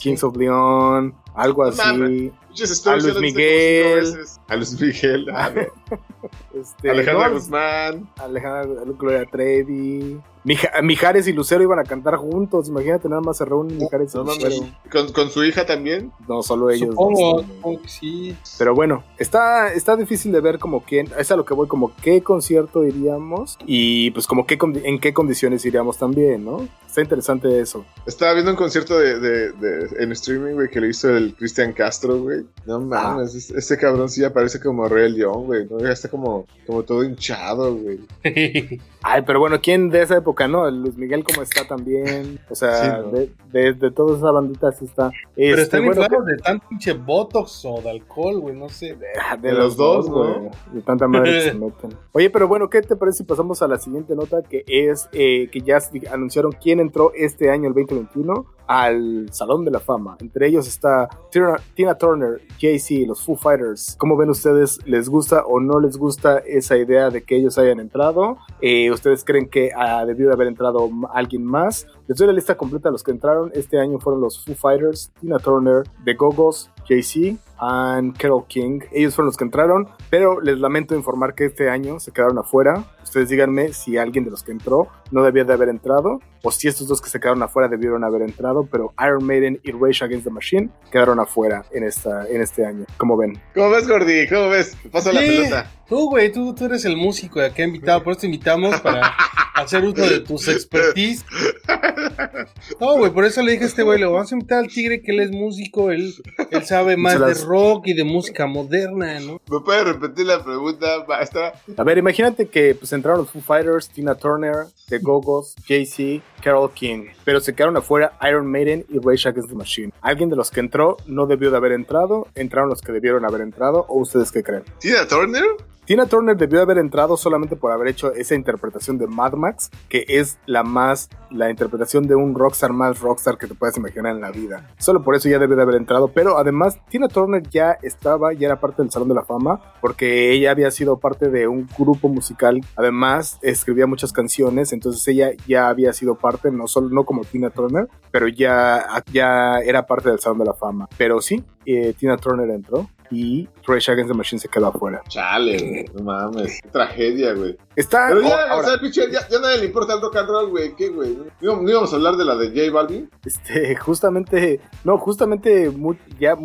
Kings of Leon. Algo así. a Luis Miguel. A Luis Miguel. este, Alejandra Guzmán. Alejandra Gloria Trevi. Mijares y Lucero iban a cantar juntos. Imagínate, nada más se reúnen Mijares y Lucero. ¿Con, su hija también? No, solo ellos. Supongo, sí. Pero bueno, está, está difícil de ver como quién, es a lo que voy, como qué concierto iríamos y pues como qué, en qué condiciones iríamos también, ¿no? Está interesante eso. Estaba viendo un concierto de, de, en streaming, güey, que le hizo el Cristian Castro, güey. No ah. mames, ese cabrón sí aparece como Rey León, güey. ¿no? Ya está como, como todo hinchado, güey. Ay, pero bueno, ¿quién de esa época, no? Luis Miguel, ¿cómo está también? O sea, de, de, toda esa bandita sí está. Pero este, están inflados de tan pinche botox o de alcohol, güey, no sé. De, los, dos, güey. De tanta madre que se meten. Oye, pero bueno, ¿qué te parece si pasamos a la siguiente nota? Que es eh, que ya anunciaron quién entró este año, el 2021 al Salón de la Fama. Entre ellos está Tina, Turner, Jay-Z, los Foo Fighters. ¿Cómo ven ustedes? ¿Les gusta o no les gusta esa idea de que ellos hayan entrado? Eh, ¿Ustedes creen que ha debido de haber entrado alguien más? Les doy la lista completa de los que entraron. Este año fueron los Foo Fighters, Tina Turner, The Gogos, Jay-Z, and Carol King. Ellos fueron los que entraron, pero les lamento informar que este año se quedaron afuera Ustedes díganme si alguien de los que entró no debía de haber entrado, o si estos dos que se quedaron afuera debieron haber entrado, pero Iron Maiden y Rage Against the Machine quedaron afuera en, esta, en este año. ¿Cómo ven? ¿Cómo ves, Gordy? ¿Cómo ves? Paso la pelota. Tú, güey, tú, tú eres el músico de acá invitado, por eso te invitamos para hacer uso de tus expertise. No, güey, por eso le dije a este güey, le vamos a invitar al tigre que él es músico, él, él sabe más las- de rock y de música moderna, ¿no? ¿Me puedes repetir la pregunta, maestra? A ver, imagínate que pues entraron los Foo Fighters, Tina Turner, The Go-Go's, Jay-Z, Carol King, pero se quedaron afuera Iron Maiden y Rage Against the Machine. ¿Alguien de los que entró no debió de haber entrado? ¿Entraron los que debieron haber entrado? ¿O ustedes qué creen? ¿Tina Turner? Tina Turner debió de haber entrado solamente por haber hecho esa interpretación de Mad Max, que es la más, la interpretación de un rockstar más rockstar que te puedas imaginar en la vida. Solo por eso ya debió de haber entrado, pero además Tina Turner ya estaba, ya era parte del Salón de la Fama, porque ella había sido parte de un grupo musical, además escribía muchas canciones, entonces ella ya había sido parte, no solo, no como Tina Turner, pero ya, ya era parte del Salón de la Fama. Pero sí, eh, Tina Turner entró y Rage Against the Machine se quedó afuera. Chale, güey. No mames. Qué tragedia, güey. Está. Pero ya, ahora, o sea, pinche, ya, ya nadie le importa el rock and roll, güey. ¿Qué, güey? ¿No, íbamos- no íbamos a hablar de la de J Balvin? este, justamente, no, justamente, ya,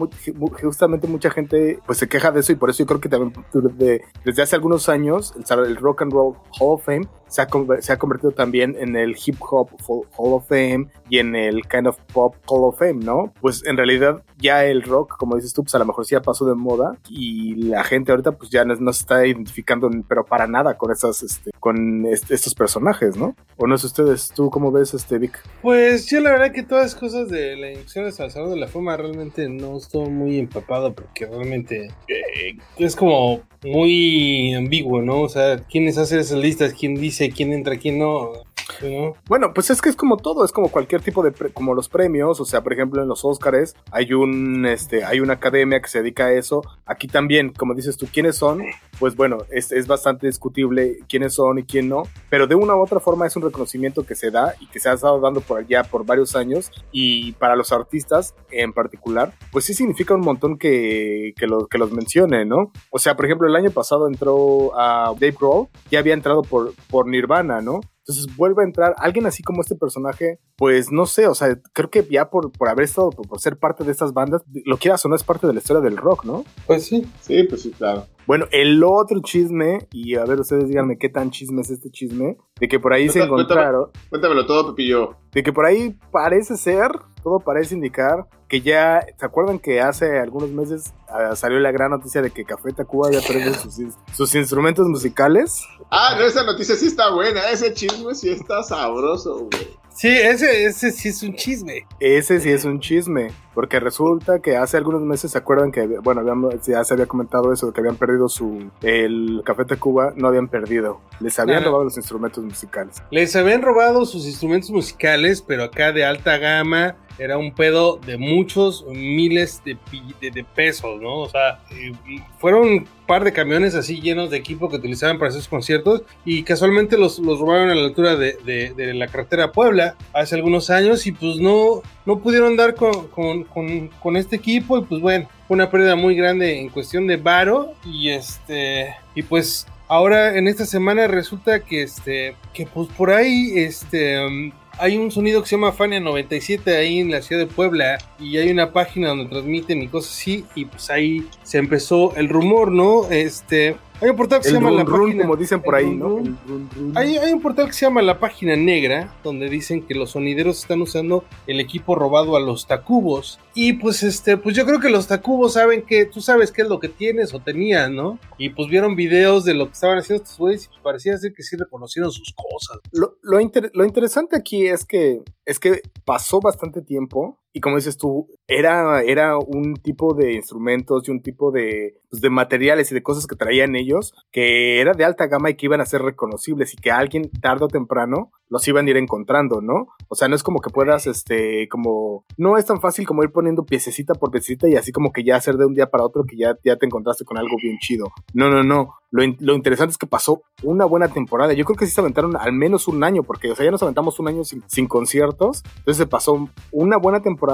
justamente mucha gente, pues se queja de eso y por eso yo creo que también de- desde hace algunos años el, el Rock and Roll Hall of Fame se ha, se ha convertido también en el Hip Hop Hall of Fame y en el Kind of Pop Hall of Fame, ¿no? Pues en realidad ya el rock, como dices tú, pues a lo mejor sí ya pasó de moda y la gente ahorita pues ya no, no se está identificando, pero para nada con esas, este, con est- estos personajes, ¿no? O no sé ustedes, ¿tú cómo ves este Vic? Pues yo la verdad que todas las cosas de la inducción al Salón de la Fama realmente no estoy muy empapado porque realmente eh, es como muy ambiguo, ¿no? O sea, quiénes hacen esas listas, quién dice, quién entra, quién no. ¿No? Bueno, pues es que es como todo, es como cualquier tipo de, pre- como los premios, o sea, por ejemplo, en los Óscares hay un, este, hay una academia que se dedica a eso. Aquí también, como dices tú, ¿quiénes son? Pues bueno, es, es bastante discutible quiénes son y quién no, pero de una u otra forma es un reconocimiento que se da y que se ha estado dando por allá por varios años y para los artistas en particular, pues sí significa un montón que, que, los, que los mencione, ¿no? O sea, por ejemplo, el año pasado entró a Dave Grohl, ya había entrado por, por Nirvana, ¿no? Entonces vuelve a entrar alguien así como este personaje, pues no sé, o sea, creo que ya por, por haber estado, por, por ser parte de estas bandas, lo quieras o no es parte de la historia del rock, ¿no? Pues sí. Sí, pues sí, claro. Bueno, el otro chisme, y a ver ustedes díganme qué tan chisme es este chisme, de que por ahí se cuéntame. encontraron, Cuéntamelo todo, Pepillo. de que por ahí parece ser, todo parece indicar que ya, ¿se acuerdan que hace algunos meses ah, salió la gran noticia de que Café Tacuba había perdido sus, in- sus instrumentos musicales? Ah, no, esa noticia sí está buena. Ese chisme sí está sabroso, güey. Sí, ese, ese sí es un chisme. Ese sí es un chisme, porque resulta que hace algunos meses se acuerdan que, bueno, habíamos- ya se había comentado eso, de que habían perdido su, el Café Tacuba, no habían perdido, les habían Ajá. robado los instrumentos musicales. Les habían robado sus instrumentos musicales, pero acá de alta gama era un pedo de muchos miles de, de- de pesos, ¿no? O sea, eh, fueron un par de camiones así llenos de equipo que utilizaban para esos conciertos y casualmente los, los robaron a la altura de, de- de la carretera Puebla hace algunos años y pues no, no pudieron dar con, con- con- con este equipo y pues bueno, una pérdida muy grande en cuestión de varo y este, y pues Ahora en esta semana resulta que este que pues por ahí este um, hay un sonido que se llama Fania 97 ahí en la ciudad de Puebla y hay una página donde transmiten y cosas así y pues ahí se empezó el rumor, ¿no? Este hay un portal que se llama la run, página como dicen por el ahí, run, ¿no? run. El run, run. hay, hay un portal que se llama La Página Negra, donde dicen que los sonideros están usando el equipo robado a los Tacubos. Y pues este, pues yo creo que los Tacubos saben que tú sabes qué es lo que tienes o tenías, ¿no? Y pues vieron videos de lo que estaban haciendo estos güeyes y pues parecía ser que sí reconocieron sus cosas. Lo, lo inter- lo interesante aquí es que, es que pasó bastante tiempo y como dices tú, era, era un tipo de instrumentos y un tipo de, pues, de materiales y de cosas que traían ellos que era de alta gama y que iban a ser reconocibles y que alguien tarde o temprano los iban a ir encontrando, ¿no? O sea, no es como que puedas, este, como, no es tan fácil como ir poniendo piececita por piececita y así como que ya hacer de un día para otro que ya, ya te encontraste con algo bien chido. No, no, no. Lo, lo interesante es que pasó una buena temporada. Yo creo que sí se aventaron al menos un año, porque, o sea, ya nos aventamos un año sin, sin conciertos. Entonces se pasó una buena temporada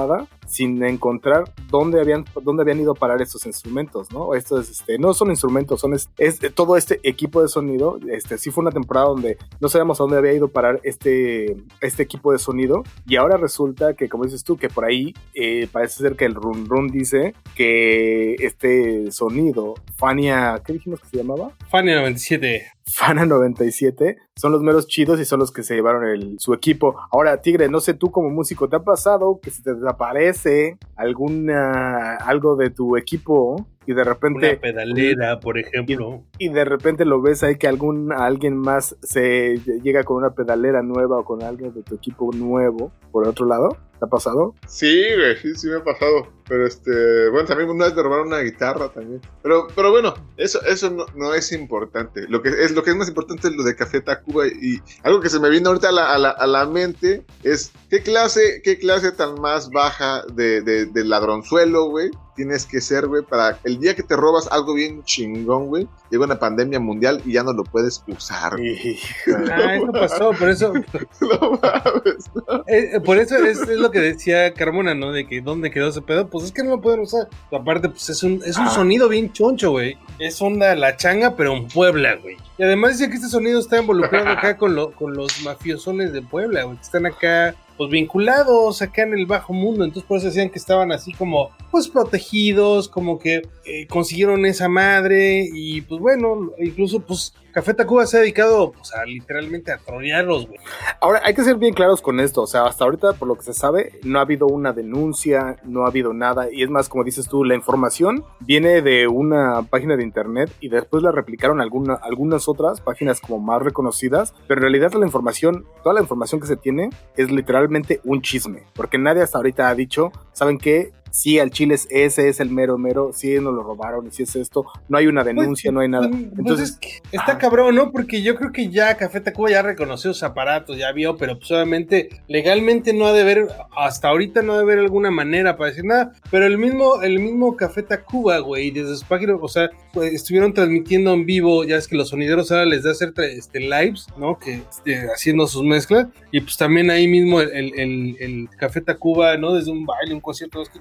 sin encontrar dónde habían, dónde habían ido a parar estos instrumentos, ¿no? Estos, este, no son instrumentos, son es, todo este equipo de sonido. Este, sí fue una temporada donde no sabíamos a dónde había ido a parar este, este equipo de sonido. Y ahora resulta que, como dices tú, que por ahí eh, parece ser que el Run Run dice que este sonido, Fania, ¿qué dijimos que se llamaba? Fania 97. Fana 97 son los meros chidos y son los que se llevaron el, su equipo. Ahora, Tigre, no sé tú como músico, ¿te ha pasado que se te desaparece alguna algo de tu equipo y de repente una pedalera, por ejemplo, y, de repente lo ves ahí que algún alguien más se llega con una pedalera nueva o con alguien de tu equipo nuevo por el otro lado? ¿Te ha pasado? Sí, güey, sí, sí me ha pasado. Pero este, bueno, también una vez me robaron una guitarra también. Pero, pero bueno, eso, eso no, no, es importante. Lo que es, lo que es más importante es lo de Café Tacuba. Y algo que se me vino ahorita a la, a la, a la mente es qué clase, qué clase tan más baja de, de, de ladronzuelo, güey, tienes que ser, güey, para el día que te robas algo bien chingón, güey, llega una pandemia mundial y ya no lo puedes usar. ah, eso pasó, por eso. no mames, eh, por eso es, lo que decía Carmona, ¿no? De que dónde quedó ese pedo, pues es que no lo pueden usar. Aparte, pues es un, es un ah. sonido bien choncho, güey. Es onda la changa, pero en Puebla, güey. Y además dice que este sonido está involucrado acá con, lo, con los mafiosones de Puebla, güey, que están acá pues vinculados acá en el bajo mundo, entonces por eso decían que estaban así como pues protegidos, como que eh, consiguieron esa madre y pues bueno, incluso pues Café Tacuba se ha dedicado pues, a literalmente a trolearlos, güey. Ahora, hay que ser bien claros con esto. O sea, hasta ahorita, por lo que se sabe, no ha habido una denuncia, no ha habido nada. Y es más, como dices tú, la información viene de una página de internet y después la replicaron alguna, algunas otras páginas como más reconocidas. Pero en realidad la información, toda la información que se tiene es literalmente un chisme. Porque nadie hasta ahorita ha dicho, ¿saben qué? Sí, al Chile ese es el mero mero, sí nos lo robaron y si es esto, no hay una pues, denuncia, no hay nada. Pues, pues, Entonces, está cabrón, ¿no? Porque yo creo que ya Café Tacuba ya reconoció sus aparatos, ya vio, pero pues obviamente legalmente no ha de haber, hasta ahorita no ha de haber alguna manera para decir nada, pero el mismo, el mismo Café Tacuba, güey, desde su página, o sea, estuvieron transmitiendo en vivo, ya es que los sonideros ahora les da hacer este, lives, ¿no? Que este, haciendo sus mezclas, y pues también ahí mismo el, el, el, Café Tacuba, ¿no? Desde un baile, un concierto, es que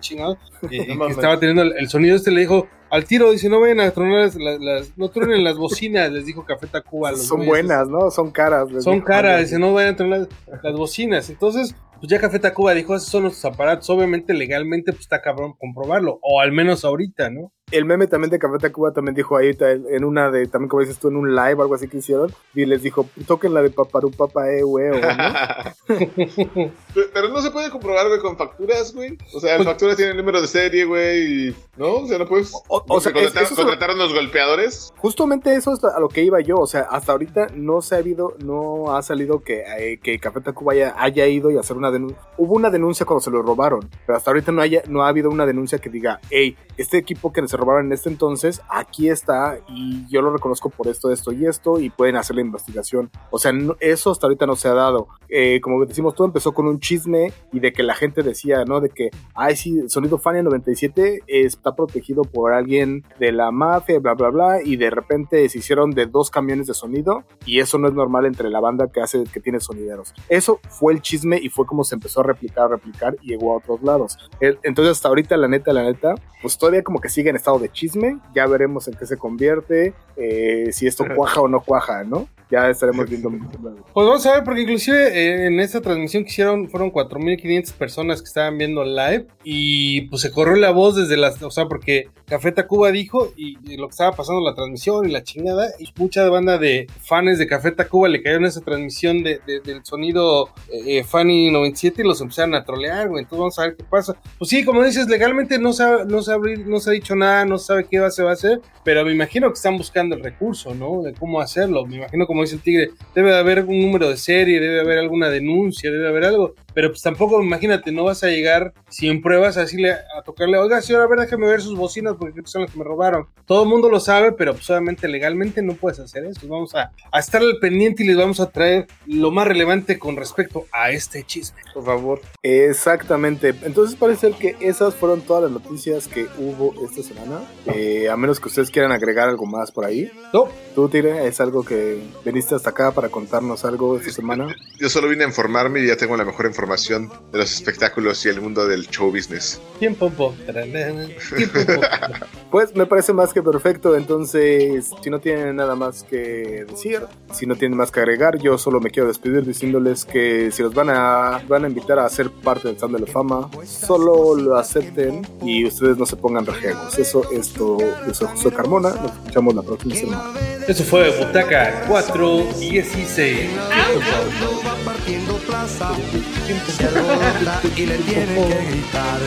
estaba teniendo el, sonido este, le dijo al tiro, dice, no vayan a tronar las, no tronen las bocinas, les dijo Café Tacuba. Son buenas, ¿no? Son caras. Son caras, dice, no vayan a tronar las, bocinas. Entonces, pues ya Café Tacuba dijo, esos son nuestros aparatos, obviamente legalmente pues está cabrón comprobarlo, o al menos ahorita, ¿no? el meme también de Café Tacuba también dijo ahí en una de, también como dices tú, en un live o algo así que hicieron, y les dijo, toquen la de Paparu Papa eh, güey, ¿no? Pero no se puede comprobar, güey, con facturas, güey. O sea, las facturas tienen el número de serie, güey, ¿no? O sea, no puedes... O, sea, contrataron, los golpeadores. Justamente eso es a lo que iba yo, o sea, hasta ahorita no se ha habido, no ha salido que, eh, que Café Tacuba haya, haya ido y hacer una denuncia. Hubo una denuncia cuando se lo robaron, pero hasta ahorita no, haya, no ha habido una denuncia que diga, hey, este equipo que se robaron en este entonces, aquí está y yo lo reconozco por esto, esto y esto y pueden hacer la investigación. O sea, eso hasta ahorita no se ha dado. Eh, como decimos, todo empezó con un chisme y de que la gente decía, ¿no? De que, ay, sí, Sonido Fania 97 está protegido por alguien de la mafia, bla, bla, bla, y de repente se hicieron de dos camiones de sonido y eso no es normal entre la banda que hace, que tiene sonideros. Eso fue el chisme y fue como se empezó a replicar, a replicar y llegó a otros lados. Entonces hasta ahorita, la neta, la neta, pues todavía como que sigue en estado de chisme, ya veremos en qué se convierte, eh, si esto cuaja o no cuaja, ¿no? Ya estaremos viendo. Pues vamos a ver, porque inclusive eh, en esta transmisión que hicieron fueron 4.500 personas que estaban viendo live y pues se corrió la voz desde las, o sea, porque Café Tacuba dijo y, lo que estaba pasando la transmisión y la chingada, y mucha banda de fans de Café Tacuba le cayeron esa transmisión de, del sonido eh, Fanny 97 y los empezaron a trolear, güey, entonces vamos a ver qué pasa. Pues sí, como dices, legalmente no se no se no se ha dicho nada, no se sabe qué se va a hacer, pero me imagino que están buscando el recurso, ¿no? De cómo hacerlo, me imagino como dice el tigre, debe de haber un número de serie, debe haber alguna denuncia, debe haber algo, pero pues tampoco, imagínate, no vas a llegar sin pruebas a decirle, a tocarle, oiga, señora, a ver, déjame ver sus bocinas porque son las que me robaron. Todo el mundo lo sabe, pero pues obviamente legalmente no puedes hacer eso. Vamos a, a estar al pendiente y les vamos a traer lo más relevante con respecto a este chisme, por favor. Exactamente. Entonces parece que esas fueron todas las noticias que hubo esta semana. Eh, a menos que ustedes quieran agregar algo más por ahí. No. ¿Tú, Tire, es algo que viniste hasta acá para contarnos algo esta semana? Yo solo vine a informarme y ya tengo la mejor información información de los espectáculos y el mundo del show business. Tiempo, po, tararán, tiempo, po. Pues me parece más que perfecto, entonces si no tienen nada más que decir, si no tienen más que agregar, yo solo me quiero despedir diciéndoles que si los van a, van a invitar a ser parte del Salón de la Fama, solo lo acepten y ustedes no se pongan rejegos. Eso es todo. Yo soy José Carmona, nos escuchamos la próxima semana. Eso fue Butaca 416. va casa se rota y le tiene que gritar.